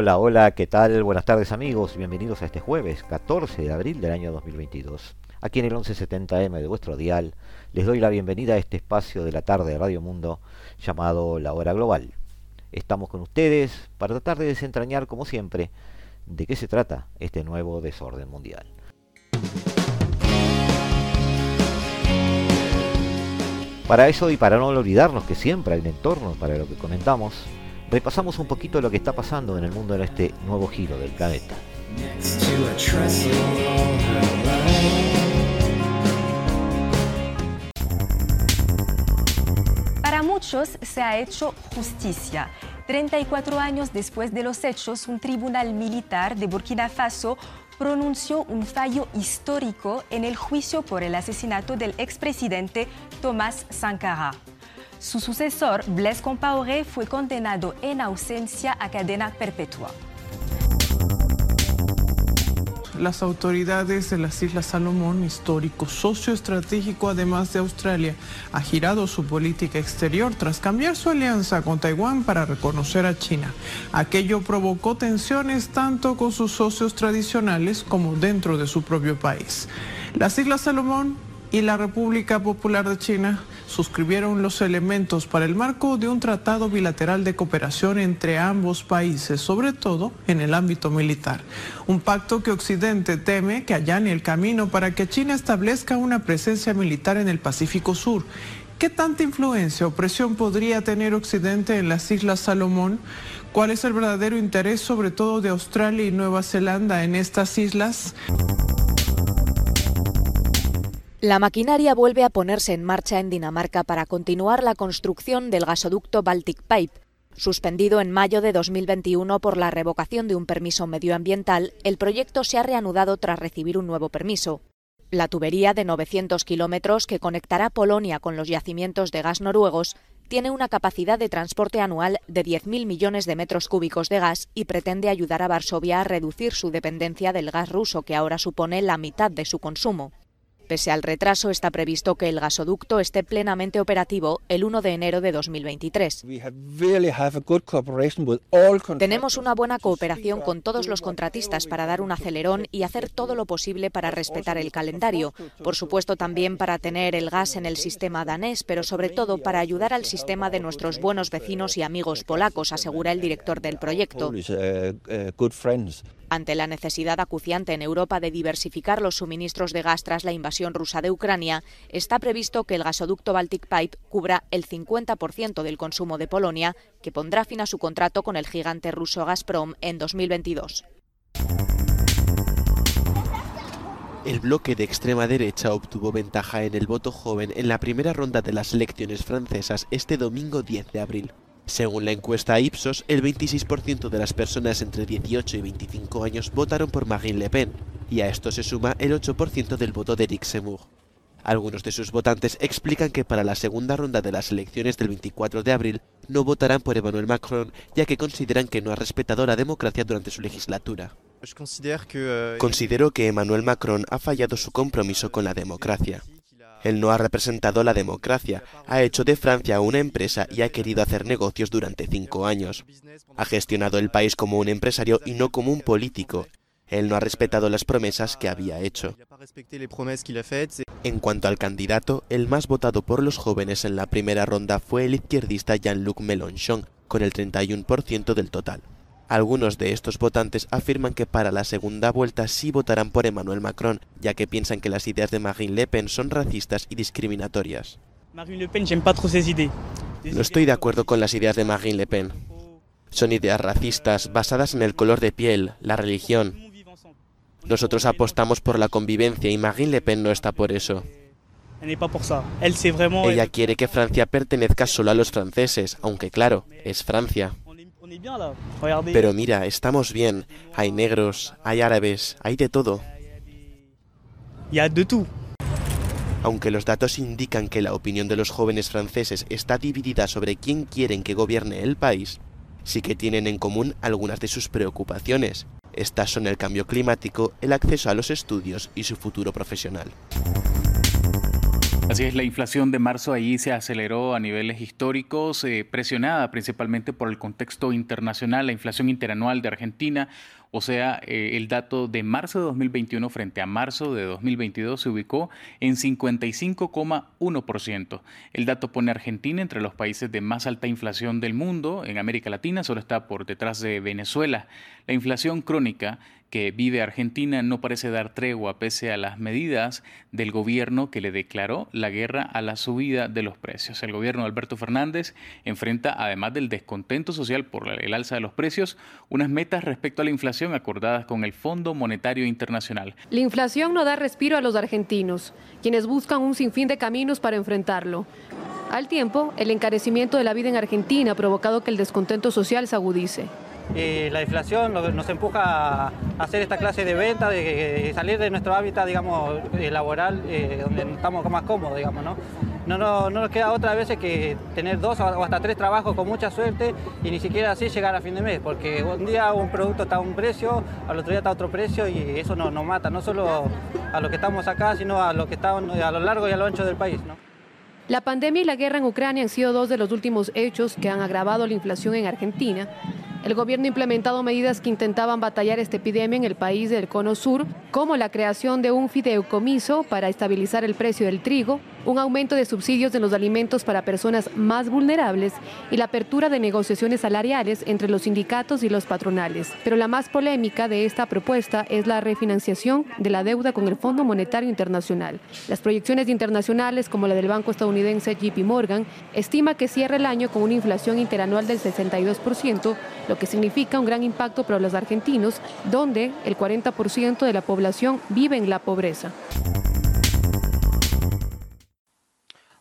Hola, hola, ¿qué tal? Buenas tardes amigos, bienvenidos a este jueves 14 de abril del año 2022. Aquí en el 1170M de vuestro dial les doy la bienvenida a este espacio de la tarde de Radio Mundo llamado La Hora Global. Estamos con ustedes para tratar de desentrañar, como siempre, de qué se trata este nuevo desorden mundial. Para eso y para no olvidarnos que siempre hay un entorno para lo que comentamos, repasamos un poquito lo que está pasando en el mundo en este nuevo giro del planeta. Para muchos se ha hecho justicia. 34 años después de los hechos, un tribunal militar de Burkina Faso pronunció un fallo histórico en el juicio por el asesinato del expresidente Thomas Sankara. Su sucesor, Blaise Compaoré, fue condenado en ausencia a cadena perpetua. Las autoridades de las Islas Salomón, histórico socio estratégico además de Australia, ha girado su política exterior tras cambiar su alianza con Taiwán para reconocer a China. Aquello provocó tensiones tanto con sus socios tradicionales como dentro de su propio país. Las Islas Salomón y la República Popular de China suscribieron los elementos para el marco de un tratado bilateral de cooperación entre ambos países, sobre todo en el ámbito militar. Un pacto que Occidente teme que allane el camino para que China establezca una presencia militar en el Pacífico Sur. ¿Qué tanta influencia o presión podría tener Occidente en las Islas Salomón? ¿Cuál es el verdadero interés sobre todo de Australia y Nueva Zelanda en estas islas? La maquinaria vuelve a ponerse en marcha en Dinamarca para continuar la construcción del gasoducto Baltic Pipe. Suspendido en mayo de 2021 por la revocación de un permiso medioambiental, el proyecto se ha reanudado tras recibir un nuevo permiso. La tubería de 900 kilómetros que conectará Polonia con los yacimientos de gas noruegos tiene una capacidad de transporte anual de 10.000 millones de metros cúbicos de gas y pretende ayudar a Varsovia a reducir su dependencia del gas ruso, que ahora supone la mitad de su consumo. Pese al retraso, está previsto que el gasoducto esté plenamente operativo el 1 de enero de 2023. Tenemos una buena cooperación con todos los contratistas para dar un acelerón y hacer todo lo posible para respetar el calendario. Por supuesto, también para tener el gas en el sistema danés, pero sobre todo para ayudar al sistema de nuestros buenos vecinos y amigos polacos, asegura el director del proyecto. Ante la necesidad acuciante en Europa de diversificar los suministros de gas tras la invasión rusa de Ucrania, está previsto que el gasoducto Baltic Pipe cubra el 50% del consumo de Polonia, que pondrá fin a su contrato con el gigante ruso Gazprom en 2022. El bloque de extrema derecha obtuvo ventaja en el voto joven en la primera ronda de las elecciones francesas este domingo 10 de abril. Según la encuesta Ipsos, el 26% de las personas entre 18 y 25 años votaron por Marine Le Pen, y a esto se suma el 8% del voto de Eric Zemmour. Algunos de sus votantes explican que para la segunda ronda de las elecciones del 24 de abril no votarán por Emmanuel Macron, ya que consideran que no ha respetado la democracia durante su legislatura. Considero que Emmanuel Macron ha fallado su compromiso con la democracia. Él no ha representado la democracia, ha hecho de Francia una empresa y ha querido hacer negocios durante cinco años. Ha gestionado el país como un empresario y no como un político. Él no ha respetado las promesas que había hecho. En cuanto al candidato, el más votado por los jóvenes en la primera ronda fue el izquierdista Jean-Luc Mélenchon, con el 31% del total. Algunos de estos votantes afirman que para la segunda vuelta sí votarán por Emmanuel Macron, ya que piensan que las ideas de Marine Le Pen son racistas y discriminatorias. No estoy de acuerdo con las ideas de Marine Le Pen. Son ideas racistas basadas en el color de piel, la religión. Nosotros apostamos por la convivencia y Marine Le Pen no está por eso. Ella quiere que Francia pertenezca solo a los franceses, aunque claro, es Francia. Pero mira, estamos bien. Hay negros, hay árabes, hay de todo. Aunque los datos indican que la opinión de los jóvenes franceses está dividida sobre quién quieren que gobierne el país, sí que tienen en común algunas de sus preocupaciones. Estas son el cambio climático, el acceso a los estudios y su futuro profesional. Así es, la inflación de marzo allí se aceleró a niveles históricos, eh, presionada principalmente por el contexto internacional. La inflación interanual de Argentina o sea, eh, el dato de marzo de 2021 frente a marzo de 2022 se ubicó en 55,1%. El dato pone a Argentina entre los países de más alta inflación del mundo. En América Latina solo está por detrás de Venezuela. La inflación crónica que vive Argentina no parece dar tregua pese a las medidas del gobierno que le declaró la guerra a la subida de los precios. El gobierno de Alberto Fernández enfrenta, además del descontento social por el alza de los precios, unas metas respecto a la inflación acordadas con el Fondo Monetario Internacional. La inflación no da respiro a los argentinos, quienes buscan un sinfín de caminos para enfrentarlo. Al tiempo, el encarecimiento de la vida en Argentina ha provocado que el descontento social se agudice y la inflación nos empuja a hacer esta clase de venta, de, salir de nuestro hábitat, digamos, eh, laboral, eh, donde estamos más cómodos, ¿no? No, no, nos queda otra vez que tener dos o hasta tres trabajos con mucha suerte y ni siquiera así llegar a fin de mes, porque un día un producto está a un precio, al otro día está a otro precio y eso nos, mata, no solo a los que estamos acá, sino a los que están a lo largo y a lo ancho del país. La pandemia y la guerra en Ucrania han sido dos de los últimos hechos que han agravado la inflación en Argentina el gobierno ha implementado medidas que intentaban batallar esta epidemia en el país del Cono Sur, como la creación de un fideicomiso para estabilizar el precio del trigo, un aumento de subsidios en los alimentos para personas más vulnerables y la apertura de negociaciones salariales entre los sindicatos y los patronales. Pero la más polémica de esta propuesta es la refinanciación de la deuda con el Fondo Monetario Internacional. Las proyecciones internacionales, como la del banco estadounidense JP Morgan, estima que cierra el año con una inflación interanual del 62%, lo que significa un gran impacto para los argentinos, donde el 40% de la población vive en la pobreza.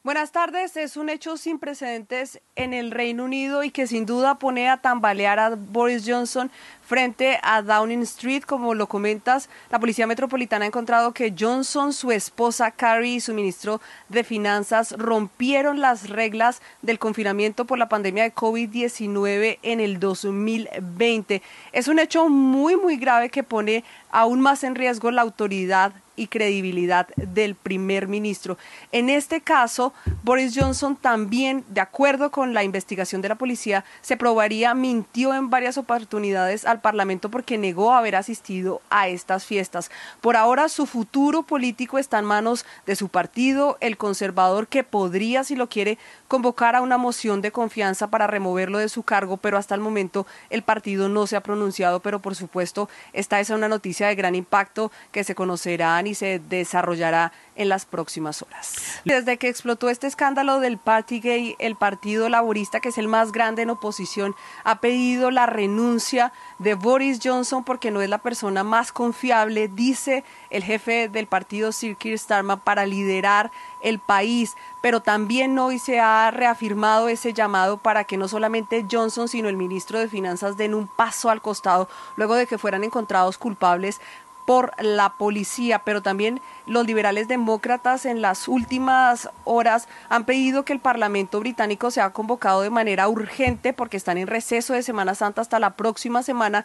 Buenas tardes. Es un hecho sin precedentes en el Reino Unido y que sin duda pone a tambalear a Boris Johnson frente a Downing Street. Como lo comentas, la Policía Metropolitana ha encontrado que Johnson, su esposa Carrie y su ministro de Finanzas rompieron las reglas del confinamiento por la pandemia de COVID-19 en el 2020. Es un hecho muy, muy grave que pone aún más en riesgo la autoridad y credibilidad del primer ministro. En este caso, Boris Johnson también, de acuerdo con la investigación de la policía, se probaría mintió en varias oportunidades al Parlamento porque negó haber asistido a estas fiestas. Por ahora, su futuro político está en manos de su partido, el conservador, que podría, si lo quiere, convocar a una moción de confianza para removerlo de su cargo, pero hasta el momento el partido no se ha pronunciado, pero por supuesto esta es una noticia de gran impacto que se conocerá y se desarrollará en las próximas horas. Desde que explotó este escándalo del Party Gay, el Partido Laborista, que es el más grande en oposición, ha pedido la renuncia de Boris Johnson porque no es la persona más confiable, dice el jefe del partido Sir Keir Starmer, para liderar el país. Pero también hoy se ha reafirmado ese llamado para que no solamente Johnson, sino el ministro de Finanzas den un paso al costado luego de que fueran encontrados culpables por la policía, pero también los liberales demócratas en las últimas horas han pedido que el Parlamento británico sea convocado de manera urgente porque están en receso de Semana Santa hasta la próxima semana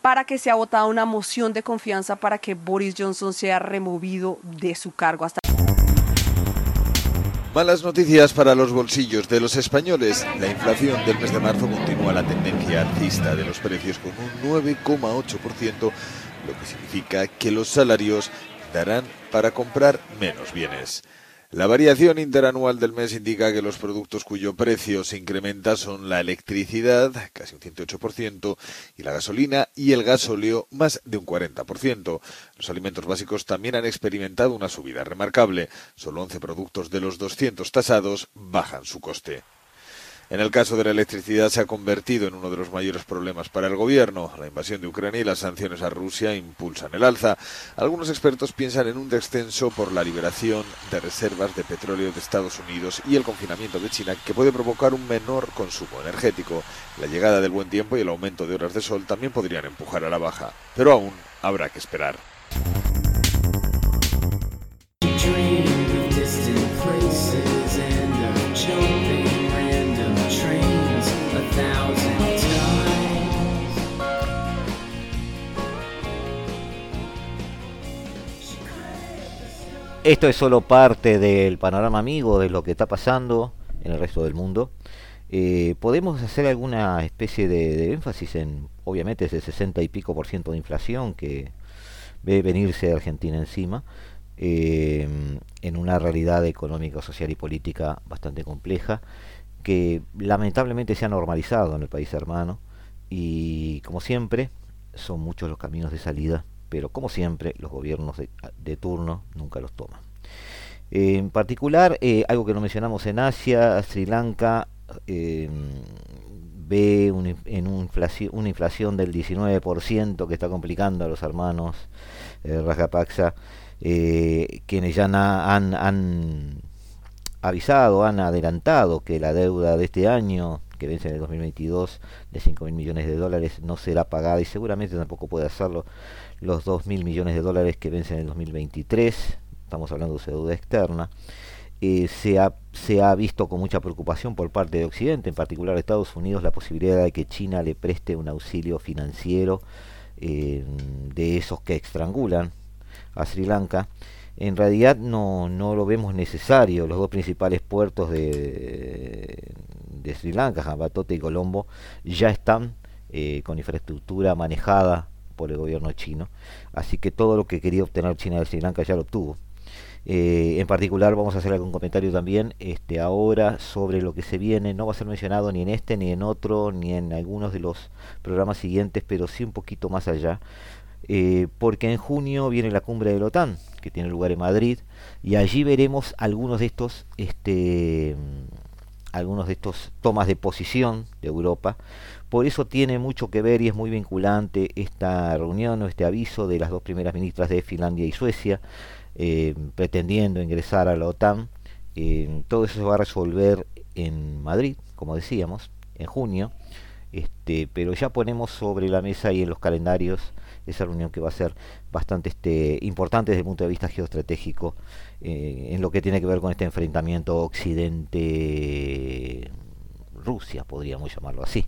para que sea votada una moción de confianza para que Boris Johnson sea removido de su cargo. Malas noticias para los bolsillos de los españoles. La inflación del mes de marzo continúa la tendencia alcista de los precios con un 9,8% lo que significa que los salarios darán para comprar menos bienes. La variación interanual del mes indica que los productos cuyo precio se incrementa son la electricidad, casi un 108%, y la gasolina y el gasóleo, más de un 40%. Los alimentos básicos también han experimentado una subida remarcable. Solo 11 productos de los 200 tasados bajan su coste. En el caso de la electricidad se ha convertido en uno de los mayores problemas para el gobierno. La invasión de Ucrania y las sanciones a Rusia impulsan el alza. Algunos expertos piensan en un descenso por la liberación de reservas de petróleo de Estados Unidos y el confinamiento de China que puede provocar un menor consumo energético. La llegada del buen tiempo y el aumento de horas de sol también podrían empujar a la baja. Pero aún habrá que esperar. Esto es solo parte del panorama amigo de lo que está pasando en el resto del mundo. Eh, podemos hacer alguna especie de, énfasis en, obviamente, ese 60 y pico por ciento de inflación que ve venirse de Argentina encima, eh, en una realidad económica, social y política bastante compleja, que lamentablemente se ha normalizado en el país hermano y, como siempre, son muchos los caminos de salida, pero como siempre, los gobiernos de, turno nunca los toman. en particular, eh, algo que no mencionamos en Asia, Sri Lanka eh, ve en una inflación del 19% que está complicando a los hermanos eh, Rajapaksa, eh, quienes ya han avisado, han adelantado que la deuda de este año, que vence en el 2022, de 5 mil millones de dólares, no será pagada y seguramente tampoco puede hacerlo los 2 mil millones de dólares que vencen en el 2023. Estamos hablando de deuda externa. Eh, se, ha, se, ha, visto con mucha preocupación por parte de Occidente, en particular Estados Unidos, la posibilidad de que China le preste un auxilio financiero eh, de esos que estrangulan a Sri Lanka. En realidad no, no lo vemos necesario. Los dos principales puertos de, Sri Lanka, Jambatote y Colombo, ya están eh, con infraestructura manejada por el gobierno chino. Así que todo lo que quería obtener China de Sri Lanka ya lo obtuvo. Eh, en particular vamos a hacer algún comentario también este, ahora sobre lo que se viene. No va a ser mencionado ni en este, ni en otro, ni en algunos de los programas siguientes, pero sí un poquito más allá. Eh, porque en junio viene la cumbre de la OTAN, que tiene lugar en Madrid, y allí veremos algunos de estos, este, algunos de estos tomas de posición de Europa. Por eso tiene mucho que ver y es muy vinculante esta reunión o este aviso de las dos primeras ministras de Finlandia y Suecia, eh, pretendiendo ingresar a la OTAN. Eh, todo eso se va a resolver en Madrid, como decíamos, en junio. Este, pero ya ponemos sobre la mesa y en los calendarios esa reunión que va a ser bastante este, importante desde el punto de vista geoestratégico eh, en lo que tiene que ver con este enfrentamiento Occidente-Rusia, podríamos llamarlo así.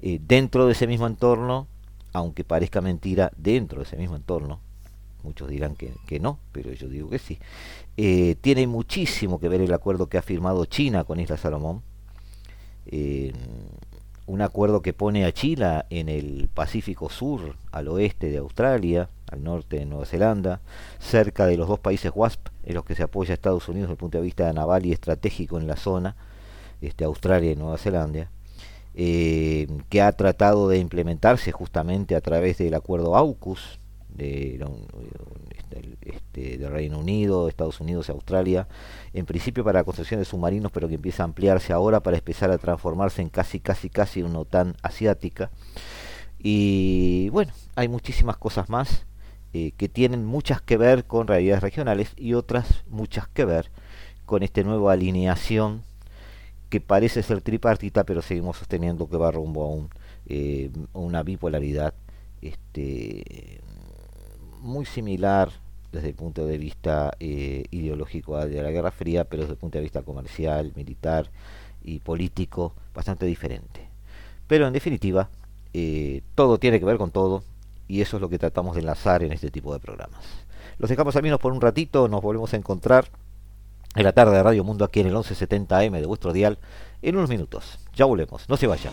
dentro de ese mismo entorno, aunque parezca mentira, dentro de ese mismo entorno, muchos dirán que, no, pero yo digo que sí. Eh, tiene muchísimo que ver el acuerdo que ha firmado China con Isla Salomón, eh, un acuerdo que pone a Chile en el Pacífico Sur, al oeste de Australia, al norte de Nueva Zelanda, cerca de los dos países WASP, en los que se apoya Estados Unidos desde el punto de vista naval y estratégico en la zona, este, Australia y Nueva Zelanda. Eh, que ha tratado de implementarse justamente a través del acuerdo AUKUS, de, este, de Reino Unido, Estados Unidos y Australia, en principio para la construcción de submarinos, pero que empieza a ampliarse ahora para empezar a transformarse en casi, casi, casi una OTAN asiática. Y bueno, hay muchísimas cosas más eh, que tienen muchas que ver con realidades regionales y otras muchas que ver con esta nueva alineación que parece ser tripartita, pero seguimos sosteniendo que va rumbo a un, eh, una bipolaridad este, muy similar desde el punto de vista eh, ideológico de la Guerra Fría, pero desde el punto de vista comercial, militar y político, bastante diferente. Pero en definitiva, eh, todo tiene que ver con todo y eso es lo que tratamos de enlazar en este tipo de programas. Los dejamos al menos por un ratito, nos volvemos a encontrar en la tarde de Radio Mundo aquí en el 1170M de vuestro dial en unos minutos. Ya volvemos, no se vayan.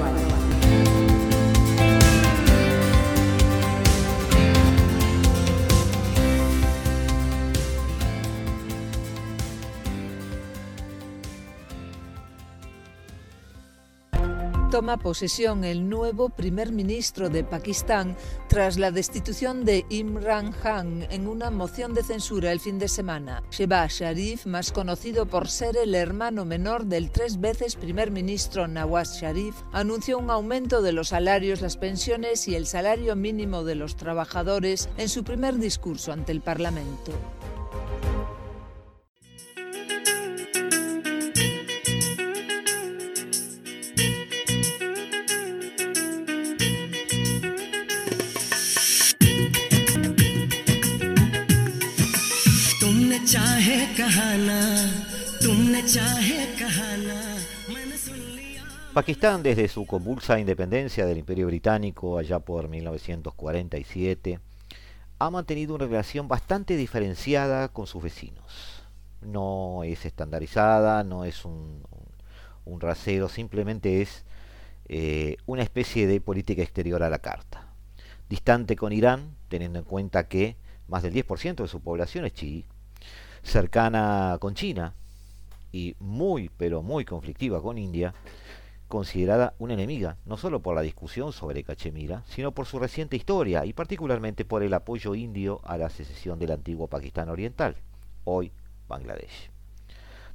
Toma posesión el nuevo primer ministro de Pakistán tras la destitución de Imran Khan en una moción de censura el fin de semana. Shehbaz Sharif, más conocido por ser el hermano menor del tres veces primer ministro Nawaz Sharif, anunció un aumento de los salarios, las pensiones y el salario mínimo de los trabajadores en su primer discurso ante el Parlamento. Pakistán, desde su convulsa independencia del Imperio Británico allá por 1947, ha mantenido una relación bastante diferenciada con sus vecinos. No es estandarizada, no es un, un rasero, simplemente es eh, una especie de política exterior a la carta. Distante con Irán, teniendo en cuenta que más del 10% de su población es chií, cercana con China y muy, pero muy conflictiva con India, considerada una enemiga, no solo por la discusión sobre Cachemira, sino por su reciente historia y particularmente por el apoyo indio a la secesión del antiguo Pakistán Oriental, hoy Bangladesh.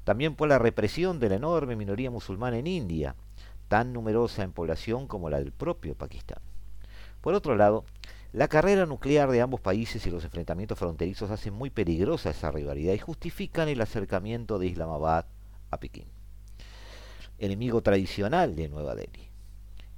También por la represión de la enorme minoría musulmana en India, tan numerosa en población como la del propio Pakistán. Por otro lado, la carrera nuclear de ambos países y los enfrentamientos fronterizos hacen muy peligrosa esa rivalidad y justifican el acercamiento de Islamabad a Pekín enemigo tradicional de Nueva Delhi.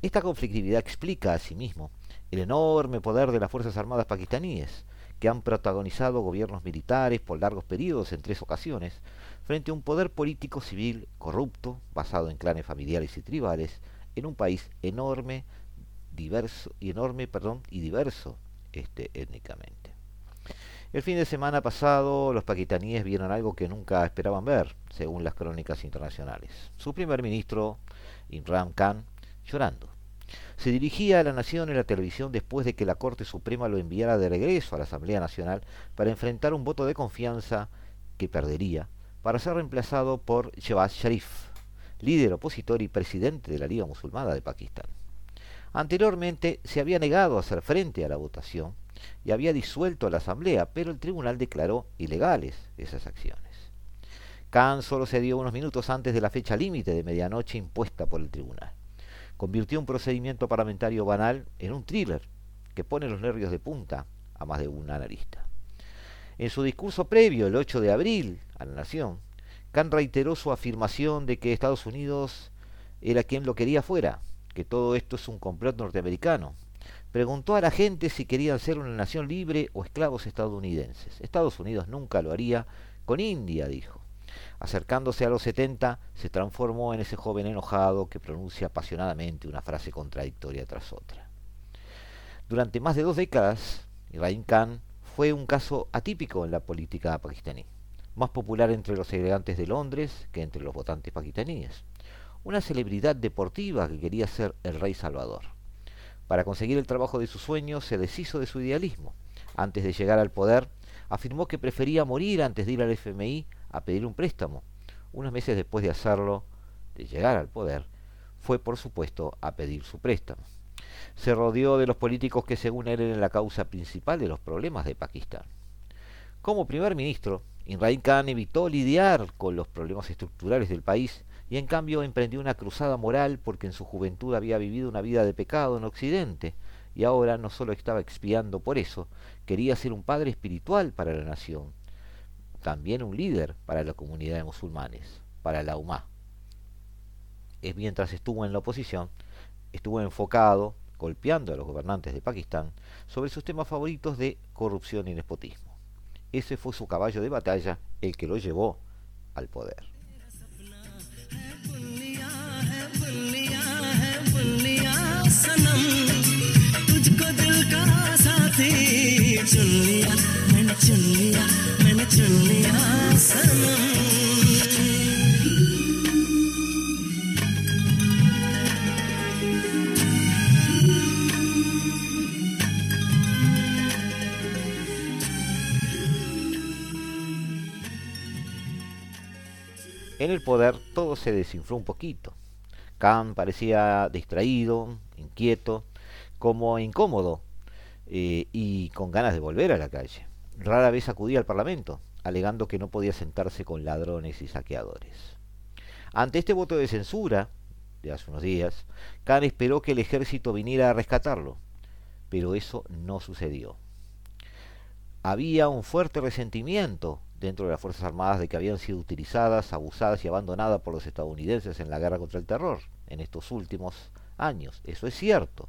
Esta conflictividad explica asimismo el enorme poder de las Fuerzas Armadas pakistaníes, que han protagonizado gobiernos militares por largos periodos en tres ocasiones, frente a un poder político civil corrupto, basado en clanes familiares y tribales, en un país enorme, diverso, y enorme, perdón, y diverso este, étnicamente. El fin de semana pasado los pakistaníes vieron algo que nunca esperaban ver, según las crónicas internacionales. Su primer ministro, Imran Khan, llorando. Se dirigía a la nación en la televisión después de que la Corte Suprema lo enviara de regreso a la Asamblea Nacional para enfrentar un voto de confianza que perdería para ser reemplazado por Shehbaz Sharif, líder opositor y presidente de la Liga Musulmana de Pakistán. Anteriormente se había negado a hacer frente a la votación y había disuelto la asamblea, pero el tribunal declaró ilegales esas acciones. Khan solo se dio unos minutos antes de la fecha límite de medianoche impuesta por el tribunal. Convirtió un procedimiento parlamentario banal en un thriller que pone los nervios de punta a más de un analista. En su discurso previo, el 8 de abril, a la Nación, Khan reiteró su afirmación de que Estados Unidos era quien lo quería fuera, que todo esto es un complot norteamericano, Preguntó a la gente si querían ser una nación libre o esclavos estadounidenses. Estados Unidos nunca lo haría con India, dijo. Acercándose a los 70, se transformó en ese joven enojado que pronuncia apasionadamente una frase contradictoria tras otra. Durante más de dos décadas, Ibrahim Khan fue un caso atípico en la política pakistaní, más popular entre los elegantes de Londres que entre los votantes pakistaníes. Una celebridad deportiva que quería ser el rey Salvador. Para conseguir el trabajo de sus sueños se deshizo de su idealismo. Antes de llegar al poder, afirmó que prefería morir antes de ir al FMI a pedir un préstamo. Unos meses después de hacerlo, de llegar al poder, fue por supuesto a pedir su préstamo. Se rodeó de los políticos que según él eran la causa principal de los problemas de Pakistán. Como primer ministro, Imran Khan evitó lidiar con los problemas estructurales del país y en cambio emprendió una cruzada moral porque en su juventud había vivido una vida de pecado en Occidente y ahora no solo estaba expiando por eso, quería ser un padre espiritual para la nación, también un líder para la comunidad de musulmanes, para la UMA. Es mientras estuvo en la oposición, estuvo enfocado, golpeando a los gobernantes de Pakistán, sobre sus temas favoritos de corrupción y nepotismo. Ese fue su caballo de batalla, el que lo llevó al poder. En el poder todo se desinfló un poquito. Khan parecía distraído, inquieto, como incómodo eh, y con ganas de volver a la calle. Rara vez acudía al Parlamento, alegando que no podía sentarse con ladrones y saqueadores. Ante este voto de censura de hace unos días, Khan esperó que el ejército viniera a rescatarlo, pero eso no sucedió. Había un fuerte resentimiento dentro de las Fuerzas Armadas de que habían sido utilizadas, abusadas y abandonadas por los estadounidenses en la guerra contra el terror en estos últimos años. Eso es cierto.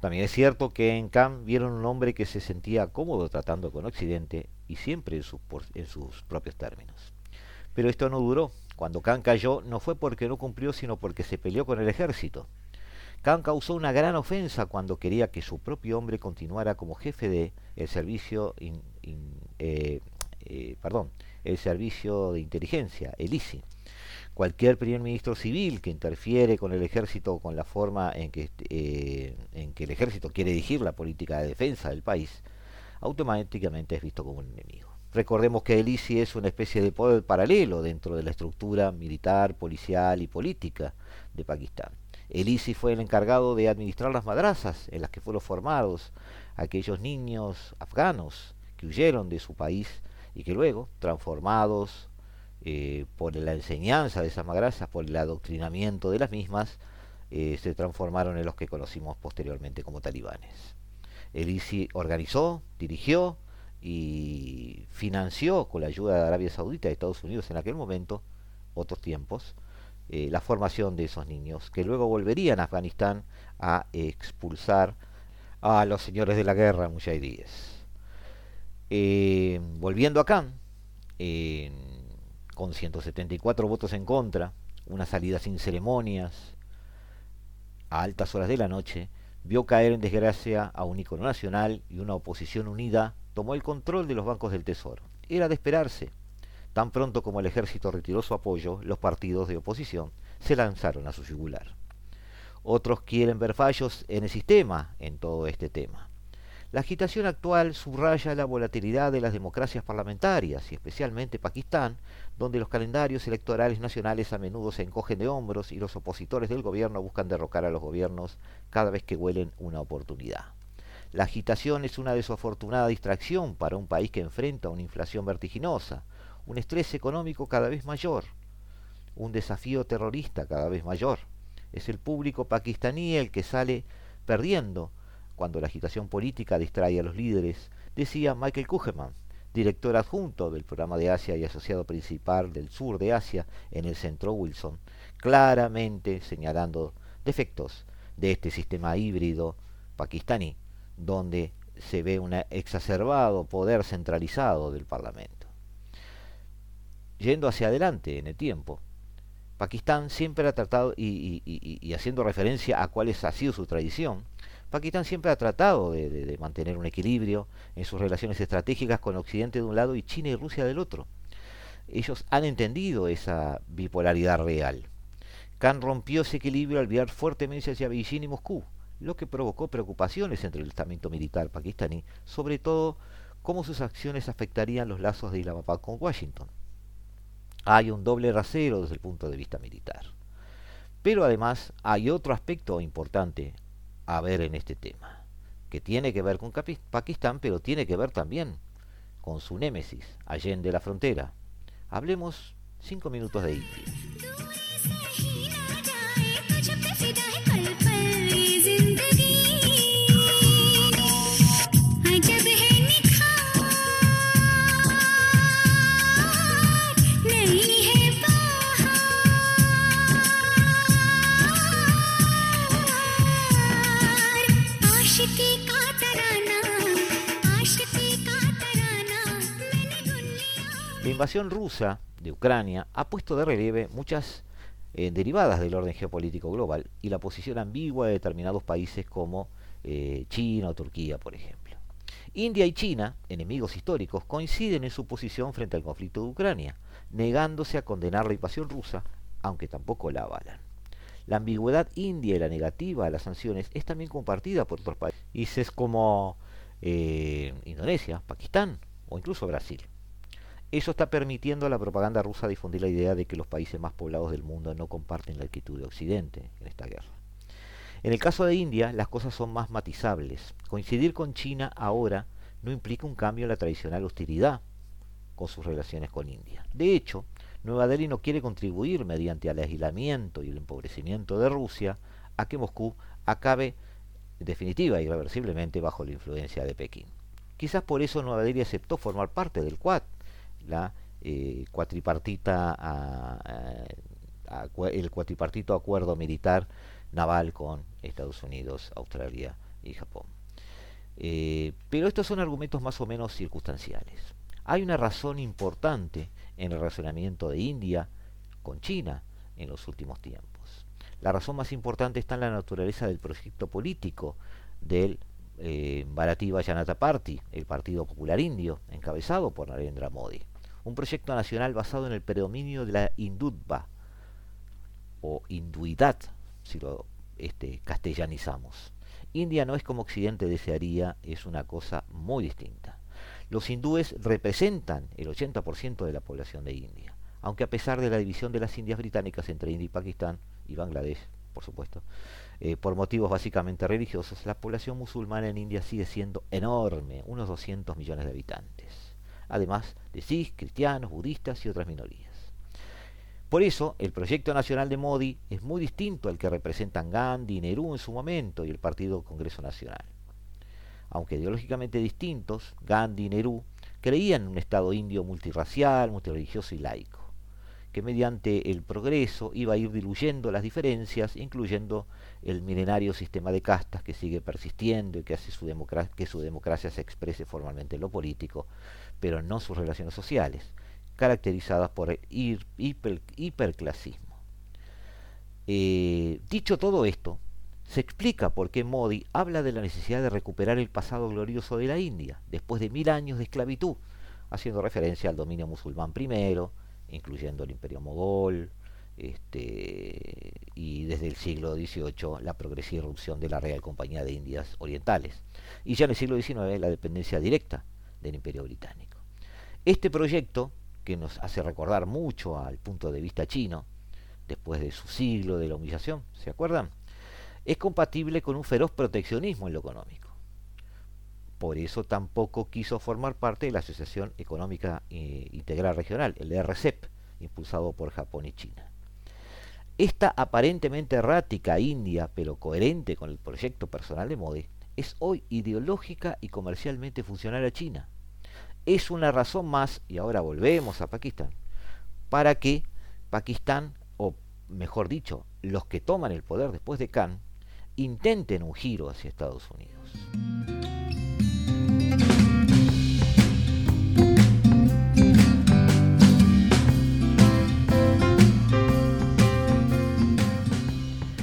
También es cierto que en Khan vieron un hombre que se sentía cómodo tratando con Occidente y siempre en sus, propios términos. Pero esto no duró. Cuando Khan cayó no fue porque no cumplió, sino porque se peleó con el ejército. Khan causó una gran ofensa cuando quería que su propio hombre continuara como jefe de el servicio eh, eh, perdón, el servicio de inteligencia, el ISI. Cualquier primer ministro civil que interfiere con el ejército con la forma en que, eh, en que el ejército quiere dirigir la política de defensa del país, automáticamente es visto como un enemigo. Recordemos que el ISI es una especie de poder paralelo dentro de la estructura militar, policial y política de Pakistán. El ISI fue el encargado de administrar las madrazas en las que fueron formados aquellos niños afganos que huyeron de su país y que luego, transformados eh, por la enseñanza de esas madrazas, por el adoctrinamiento de las mismas, eh, se transformaron en los que conocimos posteriormente como talibanes. El ISI organizó, dirigió y financió con la ayuda de Arabia Saudita y Estados Unidos en aquel momento, otros tiempos, eh, la formación de esos niños, que luego volverían a Afganistán a expulsar a los señores de la guerra mujahidíes. Eh, volviendo acá, con 174 votos en contra, una salida sin ceremonias, a altas horas de la noche, vio caer en desgracia a un icono nacional y una oposición unida tomó el control de los bancos del Tesoro. Era de esperarse. Tan pronto como el ejército retiró su apoyo, los partidos de oposición se lanzaron a su yugular. Otros quieren ver fallos en el sistema en todo este tema. La agitación actual subraya la volatilidad de las democracias parlamentarias y especialmente Pakistán, donde los calendarios electorales nacionales a menudo se encogen de hombros y los opositores del gobierno buscan derrocar a los gobiernos cada vez que huelen una oportunidad. La agitación es una desafortunada distracción para un país que enfrenta una inflación vertiginosa, un estrés económico cada vez mayor, un desafío terrorista cada vez mayor. Es el público pakistaní el que sale perdiendo cuando la agitación política distrae a los líderes, decía Michael Kugeman, director adjunto del programa de Asia y asociado principal del sur de Asia en el centro Wilson, claramente señalando defectos de este sistema híbrido pakistaní donde se ve un exacerbado poder centralizado del Parlamento. Yendo hacia adelante en el tiempo, Pakistán siempre ha tratado, y, haciendo referencia a cuál ha sido su tradición, Pakistán siempre ha tratado de, mantener un equilibrio en sus relaciones estratégicas con Occidente de un lado y China y Rusia del otro. Ellos han entendido esa bipolaridad real. Khan rompió ese equilibrio al virar fuertemente hacia Beijing y Moscú, lo que provocó preocupaciones entre el estamento militar pakistaní, sobre todo cómo sus acciones afectarían los lazos de Islamabad con Washington. Hay un doble rasero desde el punto de vista militar. Pero además hay otro aspecto importante a ver en este tema, que tiene que ver con Pakistán, pero tiene que ver también con su némesis, allende la frontera. Hablemos cinco minutos de India. Invasión rusa de Ucrania ha puesto de relieve muchas eh, derivadas del orden geopolítico global y la posición ambigua de determinados países como eh, China o Turquía, por ejemplo. India y China, enemigos históricos, coinciden en su posición frente al conflicto de Ucrania, negándose a condenar la invasión rusa, aunque tampoco la avalan. La ambigüedad india y la negativa a las sanciones es también compartida por otros países como eh, Indonesia, Pakistán o incluso Brasil. Eso está permitiendo a la propaganda rusa difundir la idea de que los países más poblados del mundo no comparten la actitud de Occidente en esta guerra. En el caso de India, las cosas son más matizables. Coincidir con China ahora no implica un cambio en la tradicional hostilidad con sus relaciones con India. De hecho, Nueva Delhi no quiere contribuir mediante el aislamiento y el empobrecimiento de Rusia a que Moscú acabe definitiva y irreversiblemente bajo la influencia de Pekín. Quizás por eso Nueva Delhi aceptó formar parte del Quad, la eh, cuatripartita el cuatripartito acuerdo militar naval con Estados Unidos, Australia y Japón. Eh, pero estos son argumentos más o menos circunstanciales. Hay una razón importante en el razonamiento de India con China en los últimos tiempos. La razón más importante está en la naturaleza del proyecto político del eh, Bharatiya Janata Party, el Partido Popular Indio, encabezado por Narendra Modi. Un proyecto nacional basado en el predominio de la hindutva o hinduidad, si lo este, castellanizamos. India no es como Occidente desearía, es una cosa muy distinta. Los hindúes representan el 80% de la población de India, aunque a pesar de la división de las Indias británicas entre India y Pakistán y Bangladesh, por supuesto, eh, por motivos básicamente religiosos, la población musulmana en India sigue siendo enorme, unos 200 millones de habitantes, además de sikhs, cristianos, budistas y otras minorías. Por eso, el proyecto nacional de Modi es muy distinto al que representan Gandhi y Nehru en su momento y el Partido Congreso Nacional. Aunque ideológicamente distintos, Gandhi y Nehru creían en un Estado indio multirracial, multireligioso y laico, que mediante el progreso iba a ir diluyendo las diferencias, incluyendo el milenario sistema de castas que sigue persistiendo y que hace su que su democracia se exprese formalmente en lo político, pero no sus relaciones sociales caracterizadas por el hiperclasismo. Eh, dicho todo esto, se explica por qué Modi habla de la necesidad de recuperar el pasado glorioso de la India, después de mil años de esclavitud, haciendo referencia al dominio musulmán primero, incluyendo el imperio mogol, este, y desde el siglo XVIII la progresiva irrupción de la Real Compañía de Indias Orientales, y ya en el siglo XIX la dependencia directa del imperio británico. Este proyecto que nos hace recordar mucho al punto de vista chino, después de su siglo de la humillación, ¿se acuerdan? Es compatible con un feroz proteccionismo en lo económico. Por eso tampoco quiso formar parte de la Asociación Económica eh, Integral Regional, el RCEP, impulsado por Japón y China. Esta aparentemente errática India, pero coherente con el proyecto personal de Modi, es hoy ideológica y comercialmente funcional a China es una razón más, y ahora volvemos a Pakistán, para que Pakistán, o mejor dicho, los que toman el poder después de Khan, intenten un giro hacia Estados Unidos.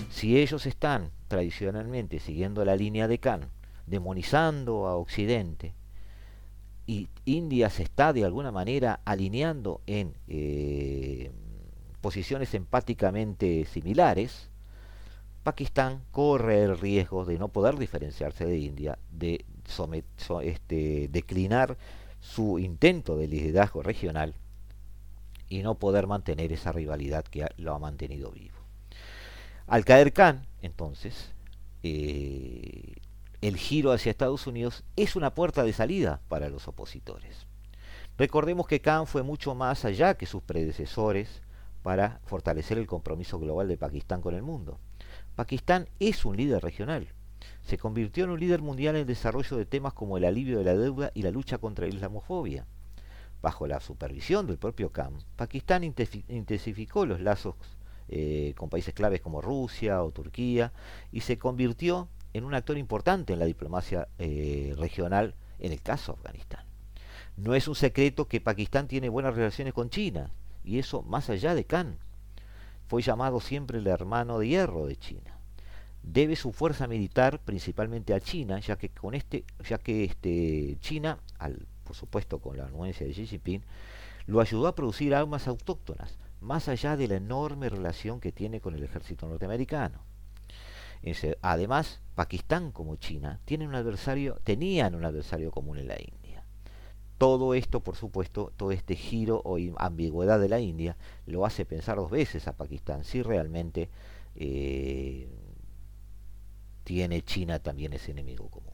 Si ellos están tradicionalmente siguiendo la línea de Khan, demonizando a Occidente, y India se está de alguna manera alineando en eh, posiciones empáticamente similares, Pakistán corre el riesgo de no poder diferenciarse de India, de este, declinar su intento de liderazgo regional y no poder mantener esa rivalidad que lo ha mantenido vivo. Al caer Khan, entonces, eh, el giro hacia Estados Unidos es una puerta de salida para los opositores. Recordemos que Khan fue mucho más allá que sus predecesores para fortalecer el compromiso global de Pakistán con el mundo. Pakistán es un líder regional. Se convirtió en un líder mundial en el desarrollo de temas como el alivio de la deuda y la lucha contra la islamofobia. Bajo la supervisión del propio Khan, Pakistán intensificó los lazos eh, con países claves como Rusia o Turquía y se convirtió en un actor importante en la diplomacia eh, regional en el caso de Afganistán. No es un secreto que Pakistán tiene buenas relaciones con China, y eso más allá de Khan. Fue llamado siempre el hermano de hierro de China. Debe su fuerza militar principalmente a China, ya que con este, ya que este China, al, por supuesto con la anuencia de Xi Jinping, lo ayudó a producir armas autóctonas, más allá de la enorme relación que tiene con el ejército norteamericano. Además, Pakistán como China tienen un adversario, tenían un adversario común en la India. todo esto, por supuesto, todo este giro o ambigüedad de la India lo hace pensar dos veces a Pakistán si realmente eh, tiene China también ese enemigo común.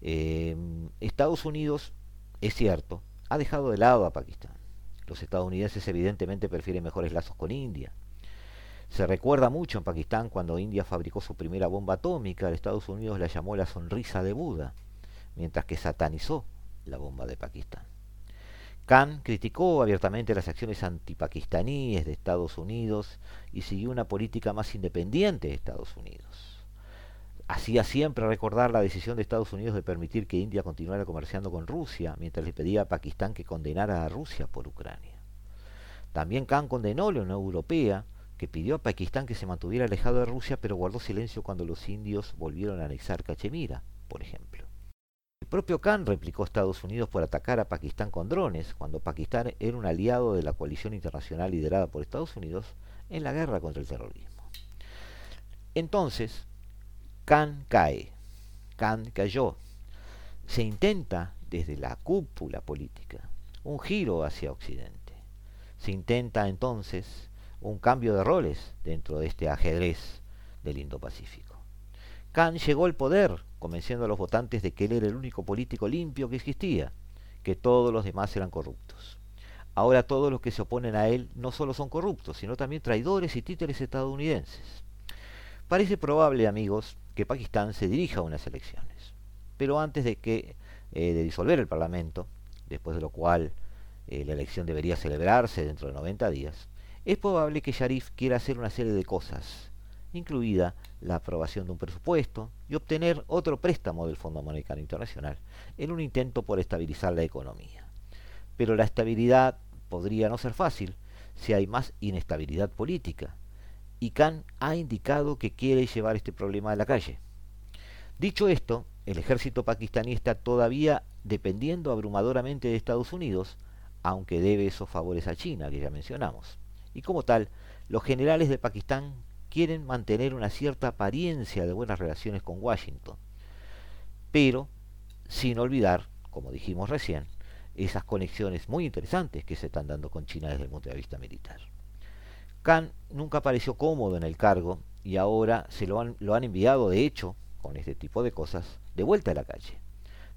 Eh, Estados Unidos, es cierto, ha dejado de lado a Pakistán. Los estadounidenses evidentemente prefieren mejores lazos con India. Se recuerda mucho en Pakistán cuando India fabricó su primera bomba atómica, Estados Unidos la llamó la sonrisa de Buda, mientras que satanizó la bomba de Pakistán. Khan criticó abiertamente las acciones antipakistaníes de Estados Unidos y siguió una política más independiente de Estados Unidos. Hacía siempre recordar la decisión de Estados Unidos de permitir que India continuara comerciando con Rusia, mientras le pedía a Pakistán que condenara a Rusia por Ucrania. También Khan condenó la Unión Europea, pidió a Pakistán que se mantuviera alejado de Rusia, pero guardó silencio cuando los indios volvieron a anexar Cachemira, por ejemplo. El propio Khan replicó a Estados Unidos por atacar a Pakistán con drones, cuando Pakistán era un aliado de la coalición internacional liderada por Estados Unidos en la guerra contra el terrorismo. Entonces, Khan cae, Khan cayó. Se intenta desde la cúpula política un giro hacia Occidente. Se intenta entonces un cambio de roles dentro de este ajedrez del Indo-Pacífico. Khan llegó al poder convenciendo a los votantes de que él era el único político limpio que existía, que todos los demás eran corruptos. Ahora todos los que se oponen a él no solo son corruptos, sino también traidores y títeres estadounidenses. Parece probable, amigos, que Pakistán se dirija a unas elecciones. Pero antes de que eh, de disolver el Parlamento, después de lo cual eh, la elección debería celebrarse dentro de 90 días, es probable que Sharif quiera hacer una serie de cosas incluida la aprobación de un presupuesto y obtener otro préstamo del Fondo Monetario Internacional en un intento por estabilizar la economía. Pero la estabilidad podría no ser fácil si hay más inestabilidad política, y Khan ha indicado que quiere llevar este problema a la calle. Dicho esto, el ejército pakistaní está todavía dependiendo abrumadoramente de Estados Unidos, aunque debe esos favores a China, que ya mencionamos. Y como tal, los generales de Pakistán quieren mantener una cierta apariencia de buenas relaciones con Washington, pero sin olvidar, como dijimos recién, esas conexiones muy interesantes que se están dando con China desde el punto de vista militar. Khan nunca pareció cómodo en el cargo y ahora se lo han, lo han enviado, de hecho, con este tipo de cosas, de vuelta a la calle,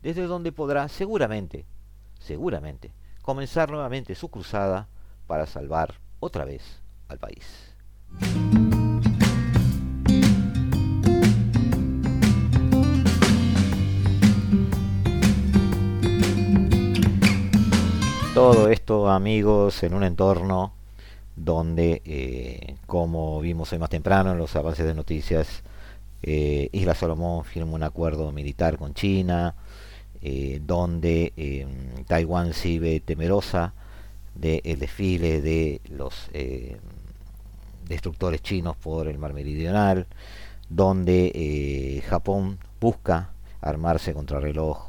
desde donde podrá seguramente, seguramente, comenzar nuevamente su cruzada para salvar otra vez al país. Todo esto, amigos, en un entorno donde, eh, como vimos hoy más temprano en los avances de noticias, eh, Isla Salomón firma un acuerdo militar con China, eh, donde em, Taiwán ve temerosa del desfile de los destructores chinos por el mar meridional, donde Japón busca armarse contra reloj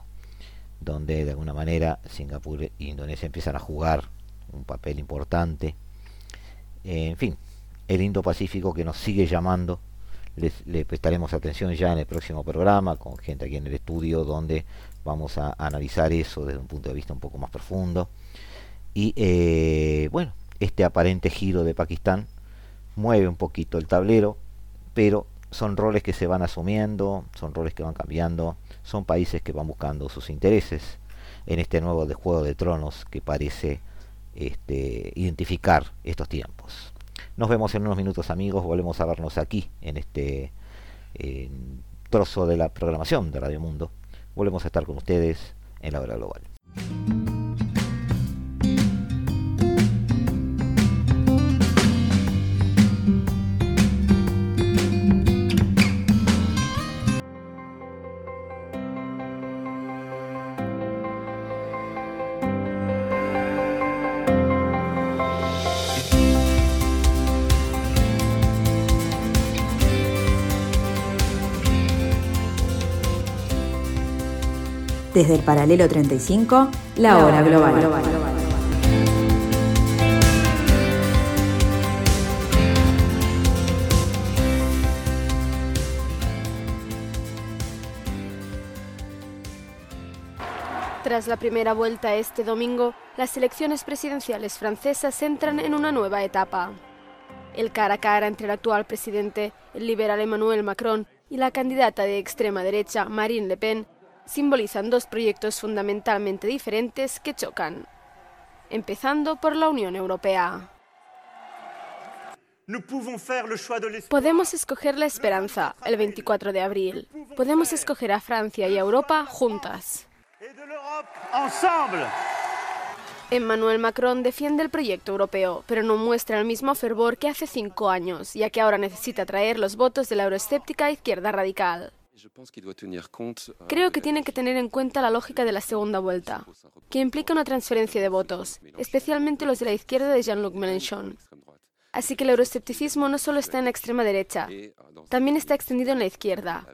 donde de alguna manera Singapur e Indonesia empiezan a jugar un papel importante. en fin, el Indo-Pacífico que nos sigue llamando, le prestaremos atención ya en el próximo programa con gente aquí en el estudio donde vamos a analizar eso desde un punto de vista un poco más profundo. Y eh, bueno, este aparente giro de Pakistán mueve un poquito el tablero, pero son roles que se van asumiendo, son roles que van cambiando son países que van buscando sus intereses en este nuevo juego de tronos que parece este, identificar estos tiempos. Nos vemos en unos minutos amigos, volvemos a vernos aquí en este trozo de la programación de Radio Mundo. Volvemos a estar con ustedes en la hora global. Desde el paralelo 35, la hora global. Tras la primera vuelta este domingo, las elecciones presidenciales francesas entran en una nueva etapa. El cara a cara entre el actual presidente, el liberal Emmanuel Macron, y la candidata de extrema derecha, Marine Le Pen, simbolizan dos proyectos fundamentalmente diferentes que chocan. Empezando por la Unión Europea. Podemos escoger la esperanza el 24 de abril. Podemos escoger a Francia y a Europa juntas. Emmanuel Macron defiende el proyecto europeo, pero no muestra el mismo fervor que hace cinco años, ya que ahora necesita traer los votos de la euroescéptica izquierda radical. Creo que tiene que tener en cuenta la lógica de la segunda vuelta, que implica una transferencia de votos, especialmente los de la izquierda de Jean-Luc Mélenchon. Así que el euroescepticismo no solo está en la extrema derecha, también está extendido en la izquierda.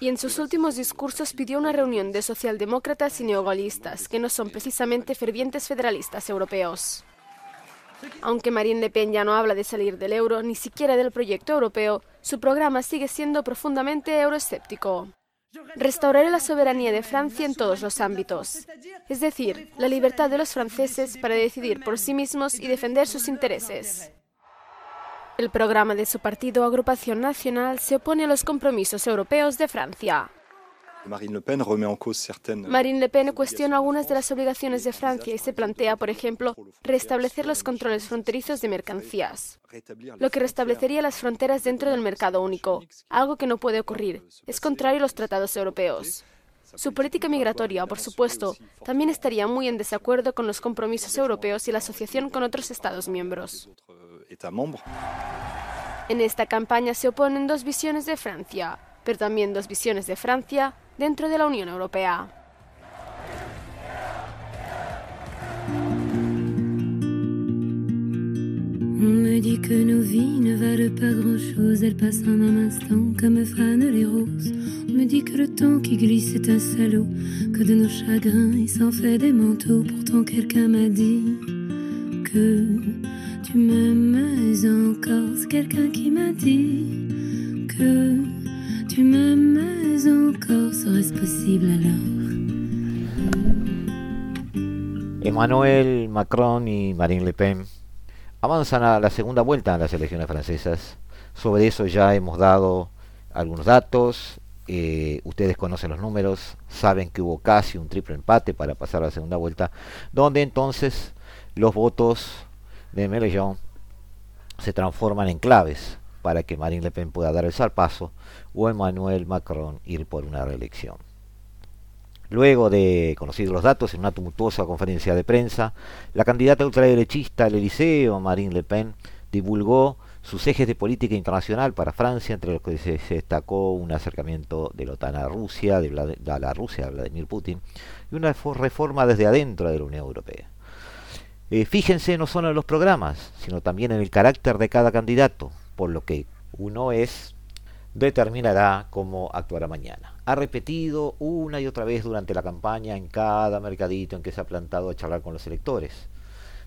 Y en sus últimos discursos pidió una reunión de socialdemócratas y neogolistas, que no son precisamente fervientes federalistas europeos. Aunque Marine Le Pen ya no habla de salir del euro, ni siquiera del proyecto europeo, su programa sigue siendo profundamente euroescéptico. Restauraré la soberanía de Francia en todos los ámbitos, es decir, la libertad de los franceses para decidir por sí mismos y defender sus intereses. El programa de su partido Agrupación Nacional se opone a los compromisos europeos de Francia. Marine Le Pen cuestiona algunas de las obligaciones de Francia y se plantea, por ejemplo, restablecer los controles fronterizos de mercancías, lo que restablecería las fronteras dentro del mercado único, algo que no puede ocurrir. Es contrario a los tratados europeos. Su política migratoria, por supuesto, también estaría muy en desacuerdo con los compromisos europeos y la asociación con otros Estados miembros. En esta campaña se oponen dos visiones de Francia, pero también dos de Francia dentro de la Unión. On me dit que nos vies ne valent pas grand-chose, elles passent en un instant comme fanent les roses. On me dit que le temps qui glisse est un salaud, que de nos chagrins il s'en fait des manteaux. Pourtant quelqu'un m'a dit que tu m'aimes encore. C'est quelqu'un qui m'a dit que tu m'aimes encore, serait-ce possible alors? Emmanuel Macron y Marine Le Pen avanzan a la segunda vuelta en las elecciones francesas. Sobre eso ya hemos dado algunos datos. Eh, ustedes conocen los números, saben que hubo casi un triple empate para pasar a la segunda vuelta, donde entonces los votos de Mélenchon se transforman en claves para que Marine Le Pen pueda dar el zarpazo o Emmanuel Macron ir por una reelección. Luego de conocidos los datos, en una tumultuosa conferencia de prensa, la candidata ultraderechista al Eliseo, Marine Le Pen, divulgó sus ejes de política internacional para Francia, entre los que se destacó un acercamiento de la OTAN a Rusia, de la, Rusia a Vladimir Putin, y una reforma desde adentro de la Unión Europea. Eh, fíjense no solo en los programas, sino también en el carácter de cada candidato, por lo que uno es determinará cómo actuará mañana. Ha repetido una y otra vez durante la campaña en cada mercadito en que se ha plantado a charlar con los electores.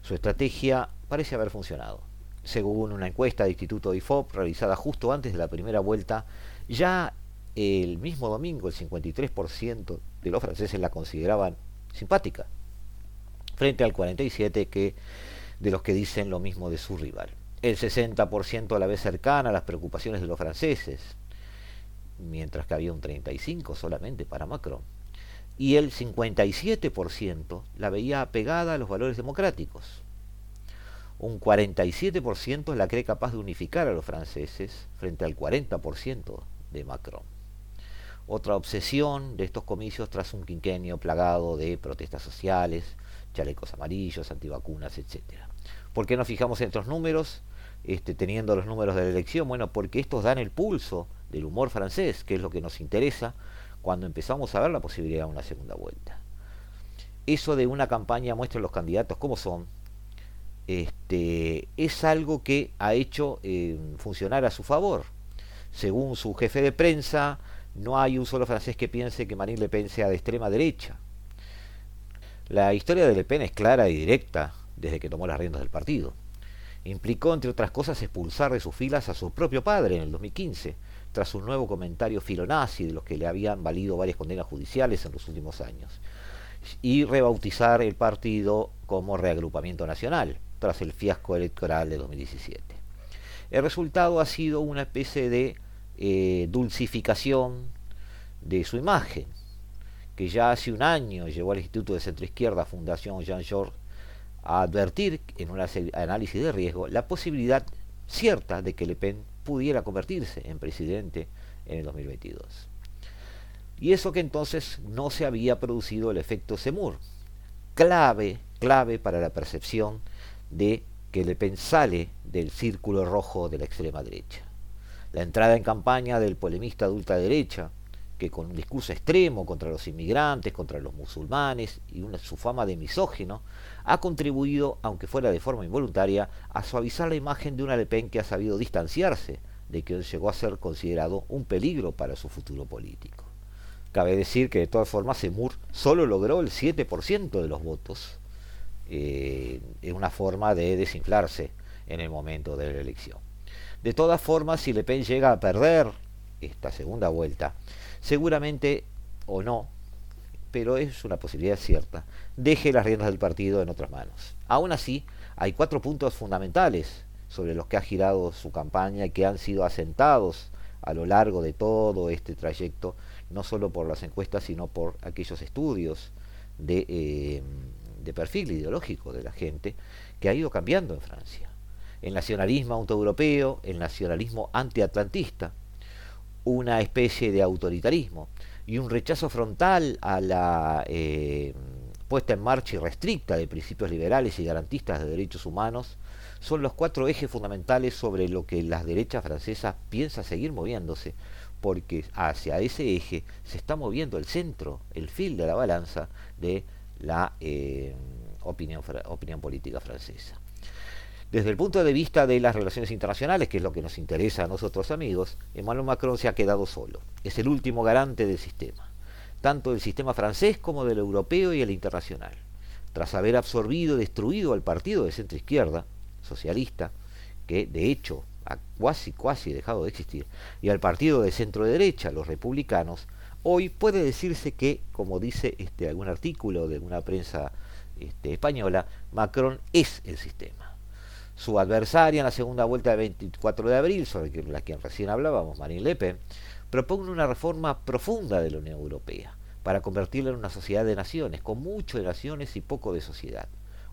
Su estrategia parece haber funcionado. Según una encuesta del Instituto IFOP realizada justo antes de la primera vuelta, ya el mismo domingo el 53% de los franceses la consideraban simpática, frente al 47% que de los que dicen lo mismo de su rival el 60% a la vez cercana a las preocupaciones de los franceses, mientras que había un 35% solamente para Macron. Y el 57% la veía apegada a los valores democráticos. Un 47% la cree capaz de unificar a los franceses frente al 40% de Macron. Otra obsesión de estos comicios tras un quinquenio plagado de protestas sociales, chalecos amarillos, antivacunas, etc. ¿Por qué nos fijamos en estos números? Este, teniendo los números de la elección? Bueno, porque estos dan el pulso del humor francés, que es lo que nos interesa cuando empezamos a ver la posibilidad de una segunda vuelta. Eso de una campaña muestra los candidatos cómo son, este, es algo que ha hecho eh, funcionar a su favor. Según su jefe de prensa, no hay un solo francés que piense que Marine Le Pen sea de extrema derecha. La historia de Le Pen es clara y directa desde que tomó las riendas del partido implicó, entre otras cosas, expulsar de sus filas a su propio padre en el 2015, tras un nuevo comentario filonazi de los que le habían valido varias condenas judiciales en los últimos años, y rebautizar el partido como Reagrupamiento Nacional, tras el fiasco electoral de 2017. El resultado ha sido una especie de eh, dulcificación de su imagen, que ya hace un año llevó al Instituto de Centroizquierda Fundación Jean Georges a advertir en un análisis de riesgo la posibilidad cierta de que Le Pen pudiera convertirse en presidente en el 2022. Y eso que entonces no se había producido el efecto Semur, clave, clave para la percepción de que Le Pen sale del círculo rojo de la extrema derecha. La entrada en campaña del polemista de ultraderecha, que con un discurso extremo contra los inmigrantes, contra los musulmanes y una, su fama de misógino, ha contribuido, aunque fuera de forma involuntaria, a suavizar la imagen de una Le Pen que ha sabido distanciarse de que llegó a ser considerado un peligro para su futuro político. Cabe decir que de todas formas Semur solo logró el 7% de los votos, eh, en una forma de desinflarse en el momento de la elección. De todas formas, si Le Pen llega a perder esta segunda vuelta, seguramente o no, pero es una posibilidad cierta, deje las riendas del partido en otras manos. Aún así, hay cuatro puntos fundamentales sobre los que ha girado su campaña y que han sido asentados a lo largo de todo este trayecto, no solo por las encuestas, sino por aquellos estudios de, eh, perfil ideológico de la gente que ha ido cambiando en Francia. El nacionalismo autoeuropeo, el nacionalismo antiatlantista, una especie de autoritarismo y un rechazo frontal a la eh, puesta en marcha irrestricta de principios liberales y garantistas de derechos humanos son los cuatro ejes fundamentales sobre lo que las derechas francesas piensa seguir moviéndose, porque hacia ese eje se está moviendo el centro, el fil de la balanza de la eh, opinión, opinión política francesa. Desde el punto de vista de las relaciones internacionales, que es lo que nos interesa a nosotros amigos, Emmanuel Macron se ha quedado solo. Es el último garante del sistema, tanto del sistema francés como del europeo y el internacional. Tras haber absorbido y destruido al partido de centro izquierda, socialista, que de hecho ha casi casi dejado de existir, y al partido de centro derecha, los republicanos, hoy puede decirse que, como dice este, algún artículo de una prensa este, española, Macron es el sistema su adversaria en la segunda vuelta del 24 de abril, sobre la que recién hablábamos, Marine Le Pen, propone una reforma profunda de la Unión Europea para convertirla en una sociedad de naciones, con mucho de naciones y poco de sociedad.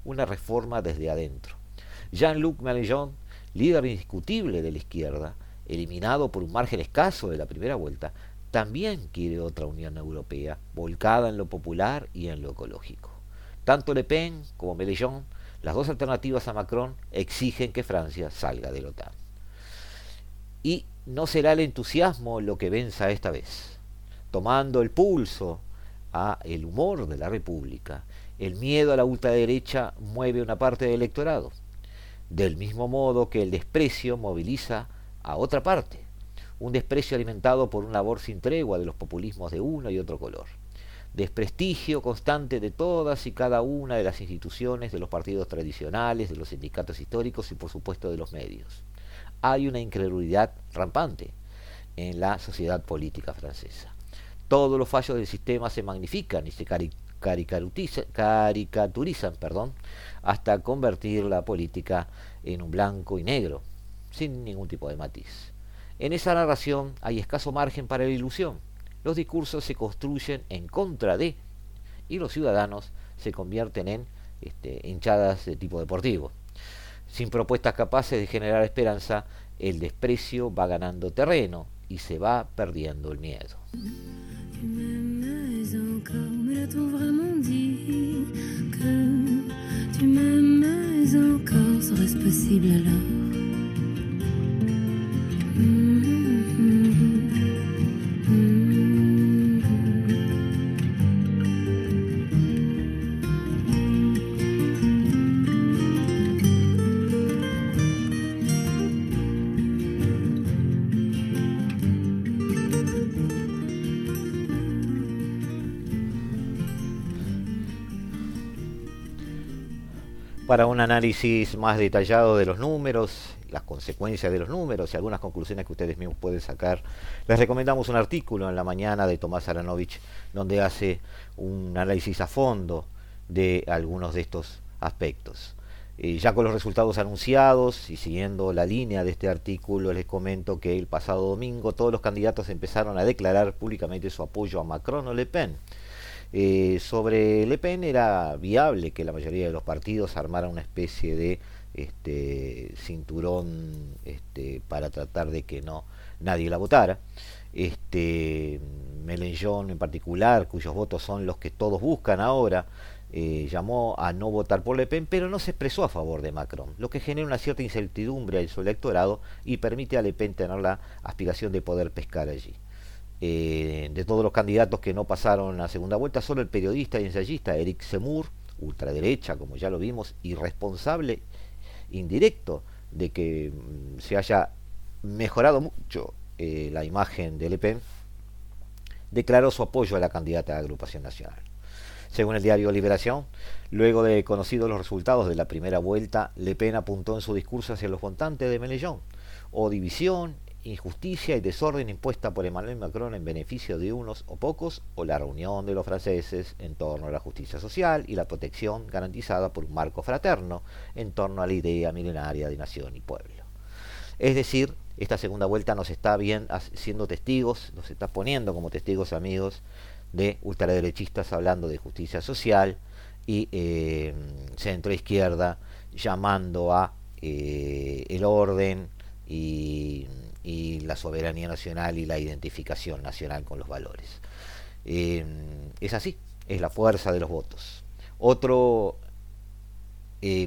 Una reforma desde adentro. Jean-Luc Mélenchon, líder indiscutible de la izquierda, eliminado por un margen escaso de la primera vuelta, también quiere otra Unión Europea, volcada en lo popular y en lo ecológico. Tanto Le Pen como Mélenchon las dos alternativas a Macron exigen que Francia salga de la OTAN. Y no será el entusiasmo lo que venza esta vez. Tomando el pulso a el humor de la República, el miedo a la ultraderecha mueve una parte del electorado, del mismo modo que el desprecio moviliza a otra parte, un desprecio alimentado por un labor sin tregua de los populismos de uno y otro color desprestigio constante de todas y cada una de las instituciones, de los partidos tradicionales, de los sindicatos históricos y por supuesto de los medios. Hay una incredulidad rampante en la sociedad política francesa. Todos los fallos del sistema se magnifican y se caricaturizan perdón, hasta convertir la política en un blanco y negro, sin ningún tipo de matiz. En esa narración hay escaso margen para la ilusión los discursos se construyen en contra de y los ciudadanos se convierten en este, hinchadas de tipo deportivo. Sin propuestas capaces de generar esperanza, el desprecio va ganando terreno y se va perdiendo el miedo. Para un análisis más detallado de los números las consecuencias de los números y algunas conclusiones que ustedes mismos pueden sacar, les recomendamos un artículo en la mañana de Tomás Aranovich donde hace un análisis a fondo de algunos de estos aspectos. Eh, ya con los resultados anunciados y siguiendo la línea de este artículo, les comento que el pasado domingo todos los candidatos empezaron a declarar públicamente su apoyo a Macron o Le Pen. Eh, sobre Le Pen era viable que la mayoría de los partidos armaran una especie de este, cinturón este, para tratar de que no nadie la votara. Este, Mélenchon en particular, cuyos votos son los que todos buscan ahora, eh, llamó a no votar por Le Pen, pero no se expresó a favor de Macron, lo que genera una cierta incertidumbre en su electorado y permite a Le Pen tener la aspiración de poder pescar allí. Eh, de todos los candidatos que no pasaron a segunda vuelta, solo el periodista y ensayista Eric Zemmour, ultraderecha, como ya lo vimos, y responsable indirecto de que mm, se haya mejorado mucho eh, la imagen de Le Pen, declaró su apoyo a la candidata de agrupación nacional. Según el diario Liberación, luego de conocidos los resultados de la primera vuelta, Le Pen apuntó en su discurso hacia los votantes de Mélenchon, o división, injusticia y desorden impuesta por Emmanuel Macron en beneficio de unos o pocos, o la reunión de los franceses en torno a la justicia social y la protección garantizada por un marco fraterno en torno a la idea milenaria de nación y pueblo. Es decir, esta segunda vuelta nos está bien siendo testigos, nos está poniendo como testigos amigos de ultraderechistas hablando de justicia social y eh, centro izquierda llamando a eh, el orden y, la soberanía nacional y la identificación nacional con los valores. Eh, es así, es la fuerza de los votos. Otro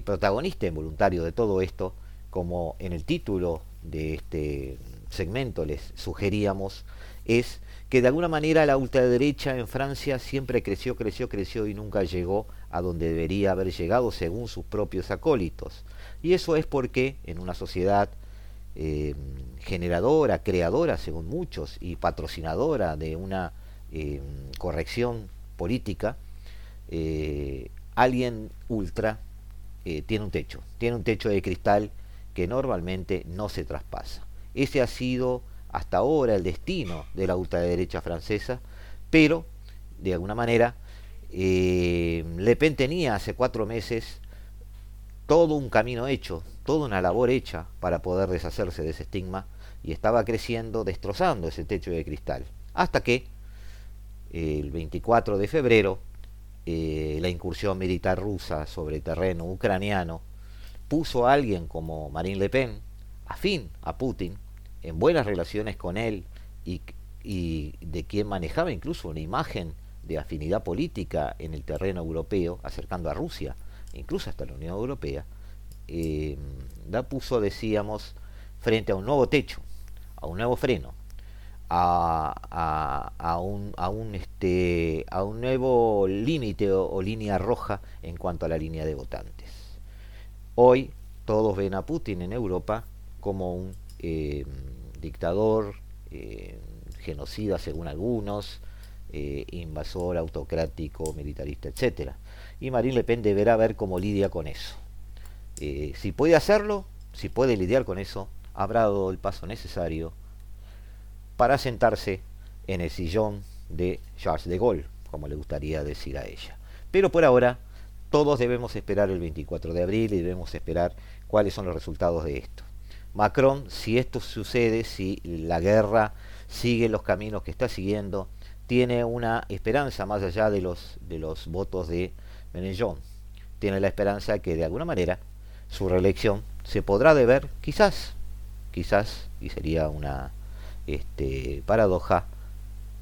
protagonista involuntario de todo esto, como en el título de este segmento les sugeríamos, es que de alguna manera la ultraderecha en Francia siempre creció, creció, creció y nunca llegó a donde debería haber llegado según sus propios acólitos. Y eso es porque en una sociedad eh, generadora, creadora según muchos y patrocinadora de una eh, corrección política, eh, alguien ultra tiene un techo, tiene un techo de cristal que normalmente no se traspasa. Ese ha sido hasta ahora el destino de la ultraderecha francesa, pero de alguna manera eh, Le Pen tenía hace cuatro meses todo un camino hecho, toda una labor hecha para poder deshacerse de ese estigma y estaba creciendo, destrozando ese techo de cristal. Hasta que el 24 de febrero eh, la incursión militar rusa sobre terreno ucraniano puso a alguien como Marine Le Pen, afín a Putin, en buenas relaciones con él y, de quien manejaba incluso una imagen de afinidad política en el terreno europeo, acercando a Rusia, incluso hasta la Unión Europea, eh, puso, decíamos, frente a un nuevo techo, a un nuevo freno, a, un, este, a un nuevo límite o, línea roja en cuanto a la línea de votantes. Hoy todos ven a Putin en Europa como un eh, dictador, eh, genocida según algunos, eh, invasor, autocrático, militarista, etc. Y Marine Le Pen deberá ver cómo lidia con eso. Eh, si puede hacerlo, si puede lidiar con eso, habrá dado el paso necesario para sentarse en el sillón de Charles de Gaulle, como le gustaría decir a ella. Pero por ahora, todos debemos esperar el 24 de abril y debemos esperar cuáles son los resultados de esto. Macron, si esto sucede, si la guerra sigue los caminos que está siguiendo, tiene una esperanza más allá de los, de los votos de Mélenchon. Tiene la esperanza que de alguna manera su reelección se podrá deber, quizás, quizás, y sería una este, paradoja,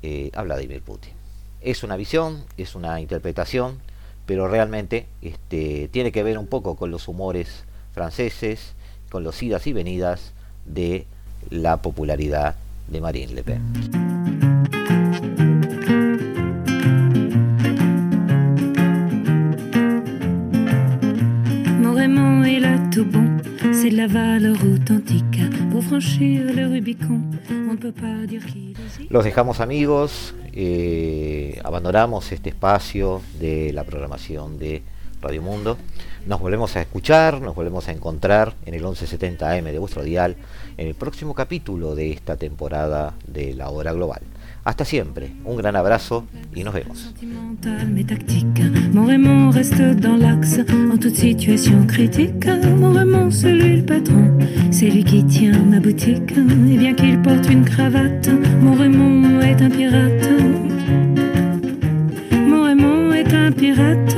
eh, a Vladimir Putin. Es una visión, es una interpretación, pero realmente este, tiene que ver un poco con los humores franceses, con los idas y venidas de la popularidad de Marine Le Pen. Los dejamos amigos, eh, abandonamos este espacio de la programación de Radio Mundo. Nos volvemos a escuchar, nos volvemos a encontrar en el 1170 AM de vuestro dial en el próximo capítulo de esta temporada de la hora global. Hasta siempre, un gran abrazo y nos vemos. mais tactique. Mon Raymond reste dans l'axe en toute situation critique. Mon Raymond, c'est lui le patron, c'est lui qui tient ma boutique. Et bien qu'il porte une cravate, mon Raymond est un pirate. Mon Raymond est un pirate.